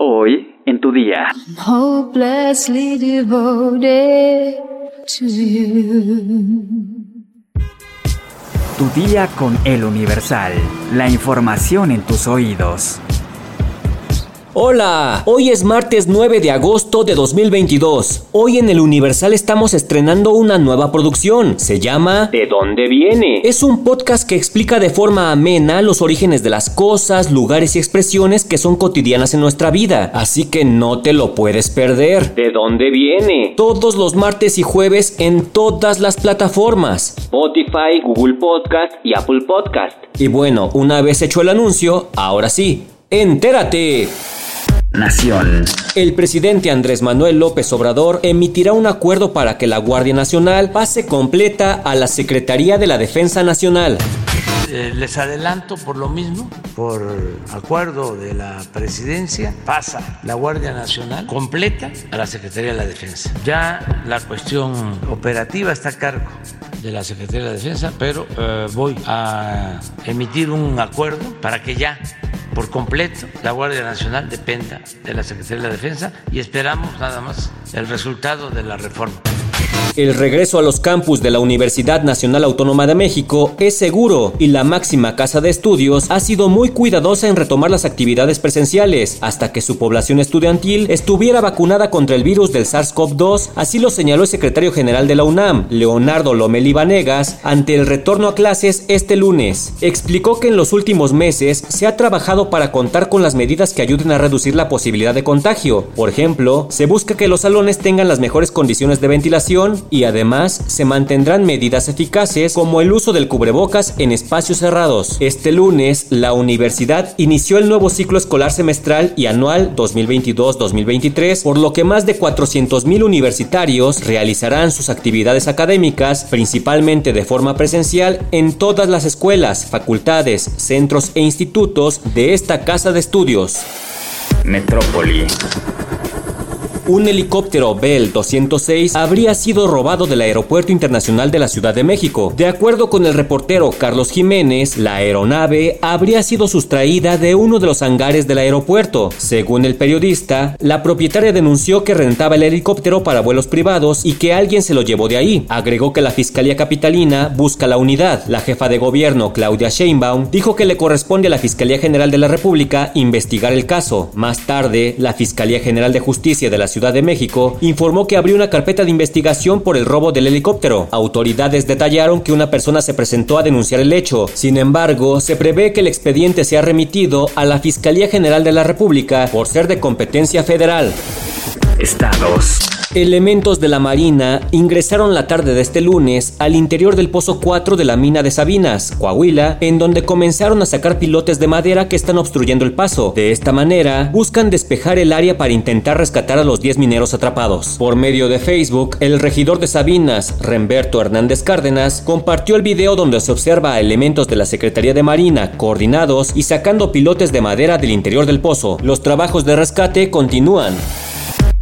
Hoy en tu día. hopelessly devoted to you. Tu día con el Universal. La información en tus oídos. Hola, hoy es martes 9 de agosto de 2022. Hoy en el Universal estamos estrenando una nueva producción. Se llama ¿De dónde viene? Es un podcast que explica de forma amena los orígenes de las cosas, lugares y expresiones que son cotidianas en nuestra vida. Así que no te lo puedes perder. ¿De dónde viene? Todos los martes y jueves en todas las plataformas. Spotify, Google Podcast y Apple Podcast. Y bueno, una vez hecho el anuncio, ahora sí, entérate. Nación. El presidente Andrés Manuel López Obrador emitirá un acuerdo para que la Guardia Nacional pase completa a la Secretaría de la Defensa Nacional. Eh, les adelanto por lo mismo, por acuerdo de la presidencia, pasa la Guardia Nacional completa a la Secretaría de la Defensa. Ya la cuestión operativa está a cargo de la Secretaría de la Defensa, pero eh, voy a emitir un acuerdo para que ya por completo la Guardia Nacional dependa de la Secretaría de la Defensa y esperamos nada más el resultado de la reforma. El regreso a los campus de la Universidad Nacional Autónoma de México es seguro y la máxima casa de estudios ha sido muy cuidadosa en retomar las actividades presenciales hasta que su población estudiantil estuviera vacunada contra el virus del SARS-CoV-2, así lo señaló el secretario general de la UNAM, Leonardo Lomeli Vanegas, ante el retorno a clases este lunes. Explicó que en los últimos meses se ha trabajado para contar con las medidas que ayuden a reducir la posibilidad de contagio. Por ejemplo, se busca que los salones tengan las mejores condiciones de ventilación y además se mantendrán medidas eficaces como el uso del cubrebocas en espacios cerrados. Este lunes, la universidad inició el nuevo ciclo escolar semestral y anual 2022-2023, por lo que más de 400.000 universitarios realizarán sus actividades académicas, principalmente de forma presencial, en todas las escuelas, facultades, centros e institutos de esta casa de estudios. Metrópoli. Un helicóptero Bell 206 habría sido robado del Aeropuerto Internacional de la Ciudad de México. De acuerdo con el reportero Carlos Jiménez, la aeronave habría sido sustraída de uno de los hangares del aeropuerto. Según el periodista, la propietaria denunció que rentaba el helicóptero para vuelos privados y que alguien se lo llevó de ahí. Agregó que la Fiscalía Capitalina busca la unidad. La jefa de gobierno, Claudia Sheinbaum, dijo que le corresponde a la Fiscalía General de la República investigar el caso. Más tarde, la Fiscalía General de Justicia de la Ciudad de México informó que abrió una carpeta de investigación por el robo del helicóptero. Autoridades detallaron que una persona se presentó a denunciar el hecho. Sin embargo, se prevé que el expediente sea remitido a la Fiscalía General de la República por ser de competencia federal. Estados. Elementos de la Marina ingresaron la tarde de este lunes al interior del Pozo 4 de la mina de Sabinas, Coahuila, en donde comenzaron a sacar pilotes de madera que están obstruyendo el paso. De esta manera, buscan despejar el área para intentar rescatar a los 10 mineros atrapados. Por medio de Facebook, el regidor de Sabinas, Remberto Hernández Cárdenas, compartió el video donde se observa a elementos de la Secretaría de Marina coordinados y sacando pilotes de madera del interior del pozo. Los trabajos de rescate continúan.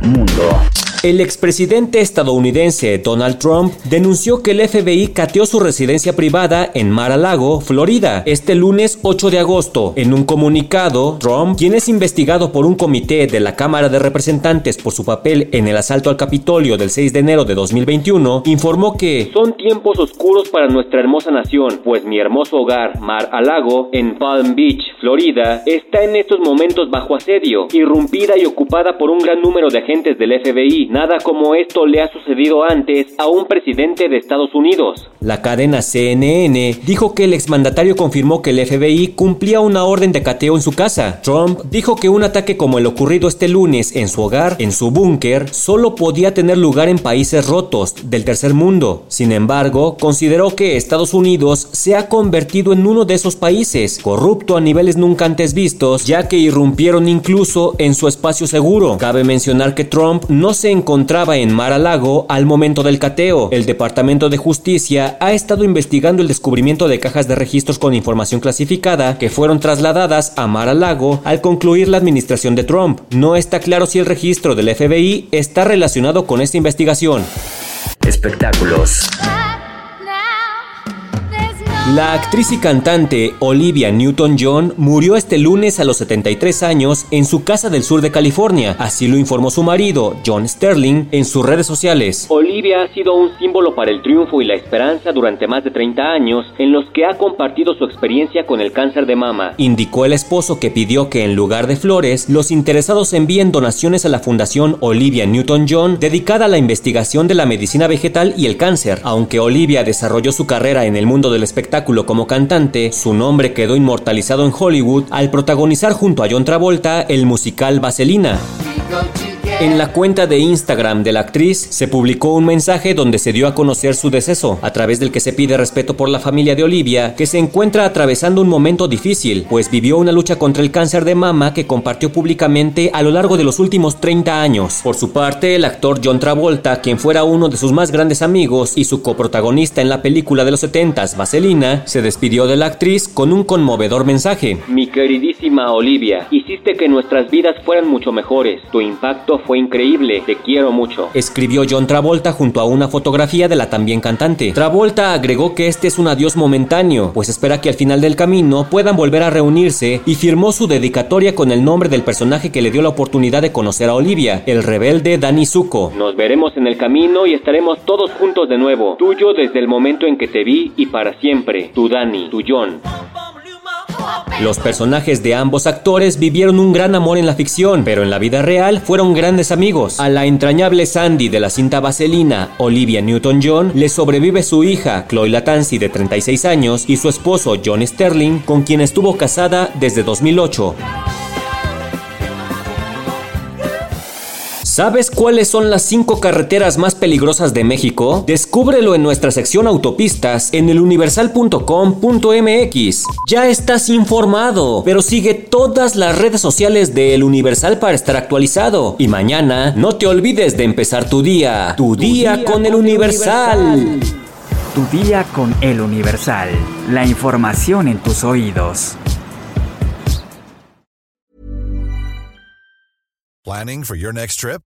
Mundo. El expresidente estadounidense Donald Trump denunció que el FBI cateó su residencia privada en Mar-a-Lago, Florida, este lunes 8 de agosto. En un comunicado, Trump, quien es investigado por un comité de la Cámara de Representantes por su papel en el asalto al Capitolio del 6 de enero de 2021, informó que Son tiempos oscuros para nuestra hermosa nación, pues mi hermoso hogar, Mar-a-Lago, en Palm Beach, Florida, está en estos momentos bajo asedio, irrumpida y ocupada por un gran número de agentes del FBI. Nada como esto le ha sucedido antes a un presidente de Estados Unidos. La cadena CNN dijo que el exmandatario confirmó que el FBI cumplía una orden de cateo en su casa. Trump dijo que un ataque como el ocurrido este lunes en su hogar, en su búnker, solo podía tener lugar en países rotos del tercer mundo. Sin embargo, consideró que Estados Unidos se ha convertido en uno de esos países, corrupto a niveles nunca antes vistos, ya que irrumpieron incluso en su espacio seguro. Cabe mencionar que Trump no se encontraba en Mar-a-Lago al momento del cateo. El Departamento de Justicia ha estado investigando el descubrimiento de cajas de registros con información clasificada que fueron trasladadas a Mar-a-Lago al concluir la administración de Trump. No está claro si el registro del FBI está relacionado con esta investigación. Espectáculos. La actriz y cantante Olivia Newton-John murió este lunes a los 73 años en su casa del sur de California, así lo informó su marido, John Sterling, en sus redes sociales. Olivia ha sido un símbolo para el triunfo y la esperanza durante más de 30 años en los que ha compartido su experiencia con el cáncer de mama. Indicó el esposo que pidió que en lugar de flores, los interesados envíen donaciones a la Fundación Olivia Newton-John dedicada a la investigación de la medicina vegetal y el cáncer. Aunque Olivia desarrolló su carrera en el mundo del espectáculo, como cantante, su nombre quedó inmortalizado en Hollywood al protagonizar junto a John Travolta el musical Vaselina. En la cuenta de Instagram de la actriz se publicó un mensaje donde se dio a conocer su deceso, a través del que se pide respeto por la familia de Olivia, que se encuentra atravesando un momento difícil, pues vivió una lucha contra el cáncer de mama que compartió públicamente a lo largo de los últimos 30 años. Por su parte, el actor John Travolta, quien fuera uno de sus más grandes amigos y su coprotagonista en la película de los 70s, Vaselina, se despidió de la actriz con un conmovedor mensaje. Mi queridísima Olivia, hiciste que nuestras vidas fueran mucho mejores. Tu impacto fue increíble, te quiero mucho. Escribió John Travolta junto a una fotografía de la también cantante. Travolta agregó que este es un adiós momentáneo, pues espera que al final del camino puedan volver a reunirse y firmó su dedicatoria con el nombre del personaje que le dio la oportunidad de conocer a Olivia, el rebelde Danny Zuko. Nos veremos en el camino y estaremos todos juntos de nuevo. Tuyo desde el momento en que te vi y para siempre. Tu Danny, tu John. Los personajes de ambos actores vivieron un gran amor en la ficción, pero en la vida real fueron grandes amigos. A la entrañable Sandy de la cinta Vaselina, Olivia Newton-John, le sobrevive su hija, Chloe Latanzi, de 36 años, y su esposo, John Sterling, con quien estuvo casada desde 2008. ¿Sabes cuáles son las cinco carreteras más peligrosas de México? Descúbrelo en nuestra sección autopistas en eluniversal.com.mx. Ya estás informado, pero sigue todas las redes sociales de El Universal para estar actualizado. Y mañana no te olvides de empezar tu día. Tu, día, con, El Universal. Tu día con El Universal. La información en tus oídos. Planning for your next trip?